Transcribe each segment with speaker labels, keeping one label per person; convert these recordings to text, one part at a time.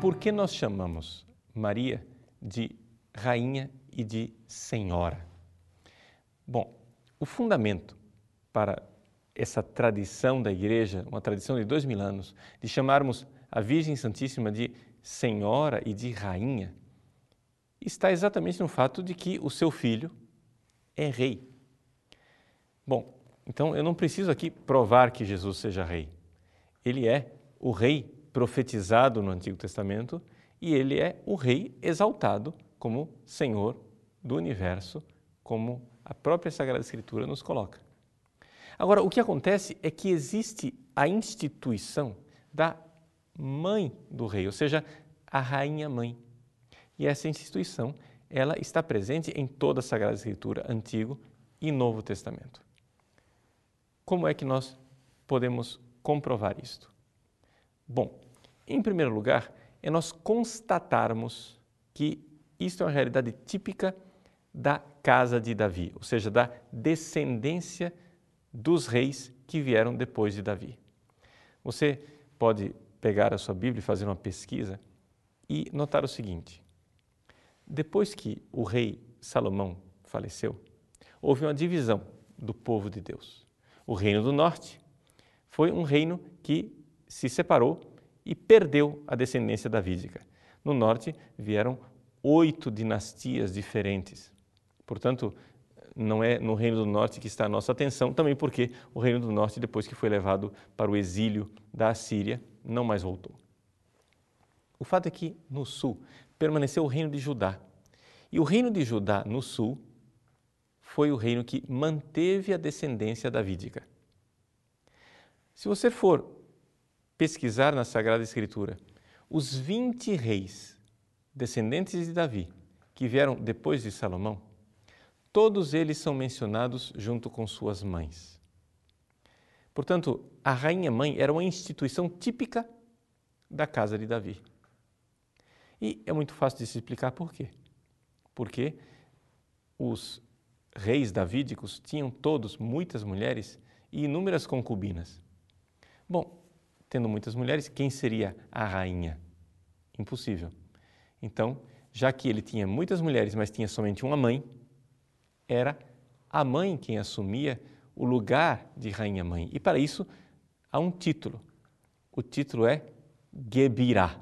Speaker 1: Por que nós chamamos Maria de rainha e de senhora? Bom, o fundamento para essa tradição da igreja, uma tradição de dois mil anos, de chamarmos a Virgem Santíssima de senhora e de rainha, está exatamente no fato de que o seu filho é rei. Bom, então eu não preciso aqui provar que Jesus seja rei. Ele é o rei profetizado no Antigo Testamento e ele é o rei exaltado como Senhor do universo, como a própria Sagrada Escritura nos coloca. Agora, o que acontece é que existe a instituição da mãe do rei, ou seja, a rainha mãe. E essa instituição, ela está presente em toda a Sagrada Escritura, Antigo e Novo Testamento. Como é que nós podemos comprovar isto? Bom, em primeiro lugar, é nós constatarmos que isto é uma realidade típica da casa de Davi, ou seja, da descendência dos reis que vieram depois de Davi. Você pode pegar a sua Bíblia e fazer uma pesquisa e notar o seguinte: depois que o rei Salomão faleceu, houve uma divisão do povo de Deus. O reino do norte foi um reino que se separou e perdeu a descendência davídica. No norte vieram oito dinastias diferentes. Portanto, não é no Reino do Norte que está a nossa atenção, também porque o Reino do Norte, depois que foi levado para o exílio da Assíria, não mais voltou. O fato é que no sul permaneceu o Reino de Judá. E o Reino de Judá, no sul, foi o reino que manteve a descendência davídica. Se você for pesquisar na Sagrada Escritura os 20 reis descendentes de Davi que vieram depois de Salomão, todos eles são mencionados junto com suas mães. Portanto, a rainha mãe era uma instituição típica da casa de Davi. E é muito fácil de se explicar por quê. Porque os reis davídicos tinham todos muitas mulheres e inúmeras concubinas. Bom, tendo muitas mulheres, quem seria a rainha? Impossível. Então, já que ele tinha muitas mulheres, mas tinha somente uma mãe, era a mãe quem assumia o lugar de rainha-mãe. E para isso há um título. O título é Gebirá.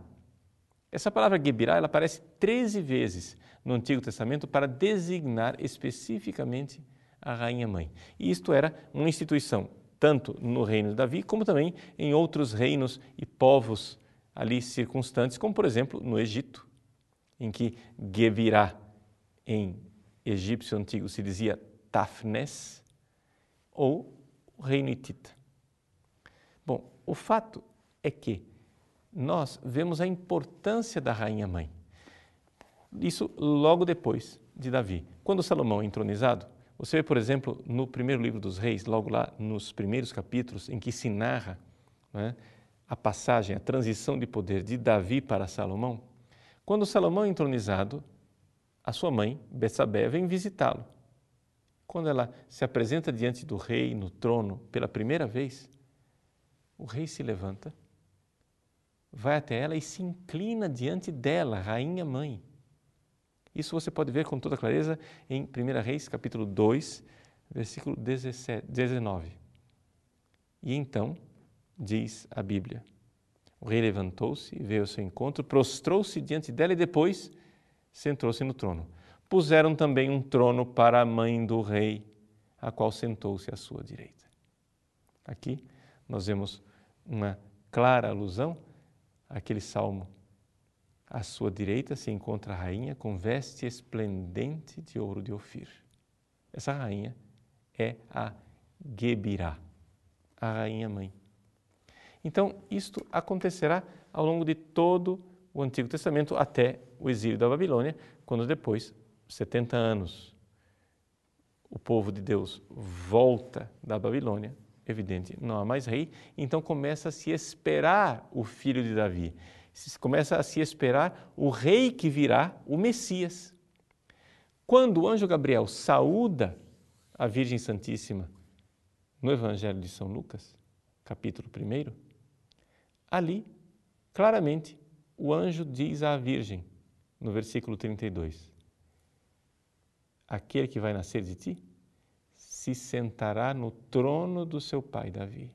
Speaker 1: Essa palavra Gebirá ela aparece 13 vezes no Antigo Testamento para designar especificamente a rainha-mãe. E isto era uma instituição tanto no reino de Davi, como também em outros reinos e povos ali circunstantes, como por exemplo no Egito, em que Gevirá, em egípcio antigo, se dizia Tafnes, ou hitita. Bom, o fato é que nós vemos a importância da rainha-mãe. Isso logo depois de Davi. Quando Salomão é entronizado, você vê, por exemplo, no primeiro livro dos Reis, logo lá nos primeiros capítulos, em que se narra né, a passagem, a transição de poder de Davi para Salomão. Quando Salomão é entronizado, a sua mãe, Betsabé, vem visitá-lo. Quando ela se apresenta diante do rei no trono pela primeira vez, o rei se levanta, vai até ela e se inclina diante dela, rainha mãe. Isso você pode ver com toda clareza em 1 Reis, capítulo 2, versículo 17, 19. E então, diz a Bíblia, o rei levantou-se, veio ao seu encontro, prostrou-se diante dela e depois sentou-se no trono. Puseram também um trono para a mãe do rei, a qual sentou-se à sua direita. Aqui nós vemos uma clara alusão àquele salmo à sua direita se encontra a rainha com veste esplendente de ouro de Ofir. Essa rainha é a Gebirá, a rainha mãe. Então, isto acontecerá ao longo de todo o Antigo Testamento até o exílio da Babilônia, quando depois, 70 anos, o povo de Deus volta da Babilônia evidente, não há mais rei, então começa a se esperar o filho de Davi, começa a se esperar o rei que virá, o Messias. Quando o anjo Gabriel saúda a Virgem Santíssima no Evangelho de São Lucas, capítulo 1, ali, claramente, o anjo diz à Virgem, no versículo 32, Aquele que vai nascer de ti se sentará no trono do seu pai Davi.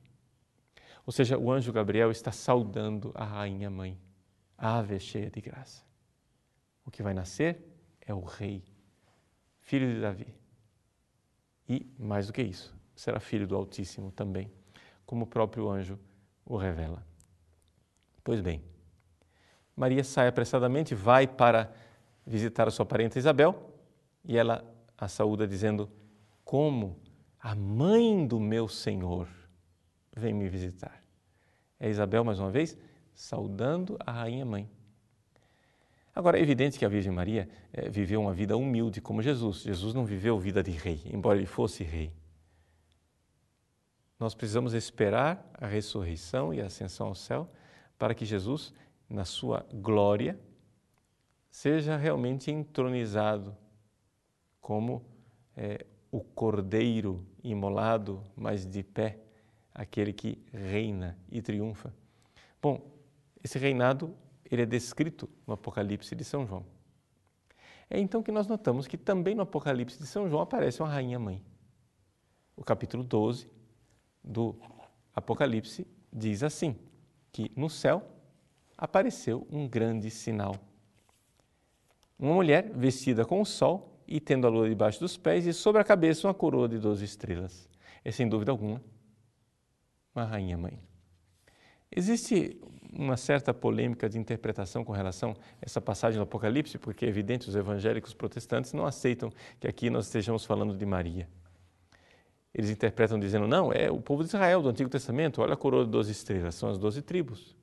Speaker 1: Ou seja, o anjo Gabriel está saudando a rainha mãe, a ave cheia de graça. O que vai nascer é o rei, filho de Davi. E, mais do que isso, será filho do Altíssimo também, como o próprio anjo o revela. Pois bem, Maria sai apressadamente, vai para visitar a sua parente Isabel e ela a saúda dizendo: como a mãe do meu Senhor vem me visitar. É Isabel, mais uma vez, saudando a rainha mãe. Agora, é evidente que a Virgem Maria é, viveu uma vida humilde como Jesus. Jesus não viveu vida de rei, embora ele fosse rei. Nós precisamos esperar a ressurreição e a ascensão ao céu para que Jesus, na sua glória, seja realmente entronizado como é, o cordeiro imolado, mas de pé, aquele que reina e triunfa. Bom, esse reinado ele é descrito no Apocalipse de São João. É então que nós notamos que também no Apocalipse de São João aparece uma rainha mãe. O capítulo 12 do Apocalipse diz assim: que no céu apareceu um grande sinal. Uma mulher vestida com o sol e tendo a lua debaixo dos pés e sobre a cabeça uma coroa de doze estrelas. É sem dúvida alguma uma rainha mãe. Existe uma certa polêmica de interpretação com relação a essa passagem do Apocalipse, porque é evidente os evangélicos protestantes não aceitam que aqui nós estejamos falando de Maria. Eles interpretam dizendo, não, é o povo de Israel do Antigo Testamento, olha a coroa de doze estrelas, são as doze tribos.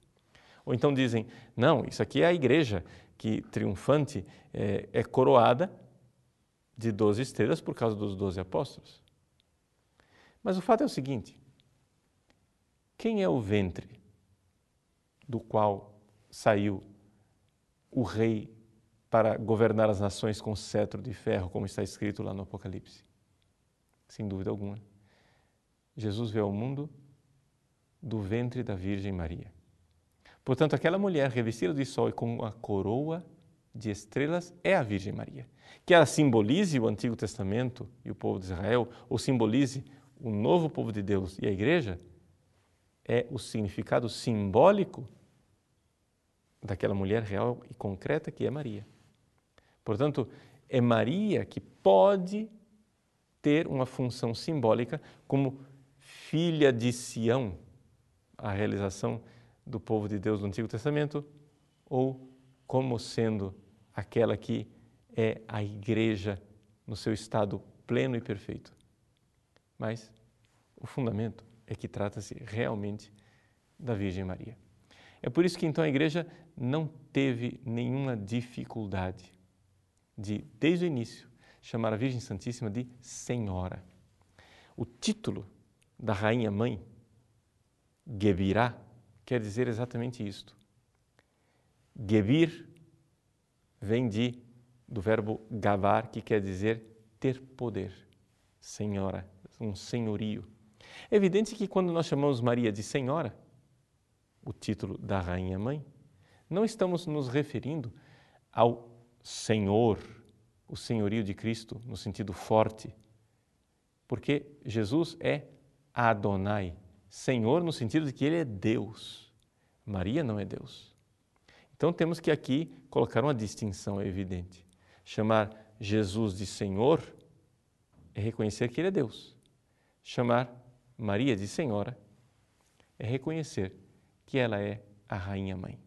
Speaker 1: Ou então dizem, não, isso aqui é a igreja que triunfante é, é coroada de 12 estrelas por causa dos 12 apóstolos. Mas o fato é o seguinte: quem é o ventre do qual saiu o rei para governar as nações com cetro de ferro, como está escrito lá no Apocalipse? Sem dúvida alguma. Jesus veio ao mundo do ventre da Virgem Maria. Portanto, aquela mulher revestida de sol e com a coroa de estrelas é a Virgem Maria. Que ela simbolize o Antigo Testamento e o povo de Israel, ou simbolize o novo povo de Deus e a igreja, é o significado simbólico daquela mulher real e concreta que é Maria. Portanto, é Maria que pode ter uma função simbólica como filha de Sião, a realização do povo de Deus do Antigo Testamento, ou como sendo aquela que é a igreja no seu estado pleno e perfeito. Mas o fundamento é que trata-se realmente da Virgem Maria. É por isso que então a igreja não teve nenhuma dificuldade de, desde o início, chamar a Virgem Santíssima de Senhora. O título da Rainha Mãe, Gebirá, quer dizer exatamente isto. Gebir vem de, do verbo gavar, que quer dizer ter poder, senhora, um senhorio. É evidente que quando nós chamamos Maria de senhora, o título da rainha mãe, não estamos nos referindo ao Senhor, o senhorio de Cristo no sentido forte, porque Jesus é Adonai, Senhor no sentido de que ele é Deus. Maria não é Deus. Então temos que aqui colocar uma distinção evidente. Chamar Jesus de Senhor é reconhecer que Ele é Deus. Chamar Maria de Senhora é reconhecer que ela é a Rainha Mãe.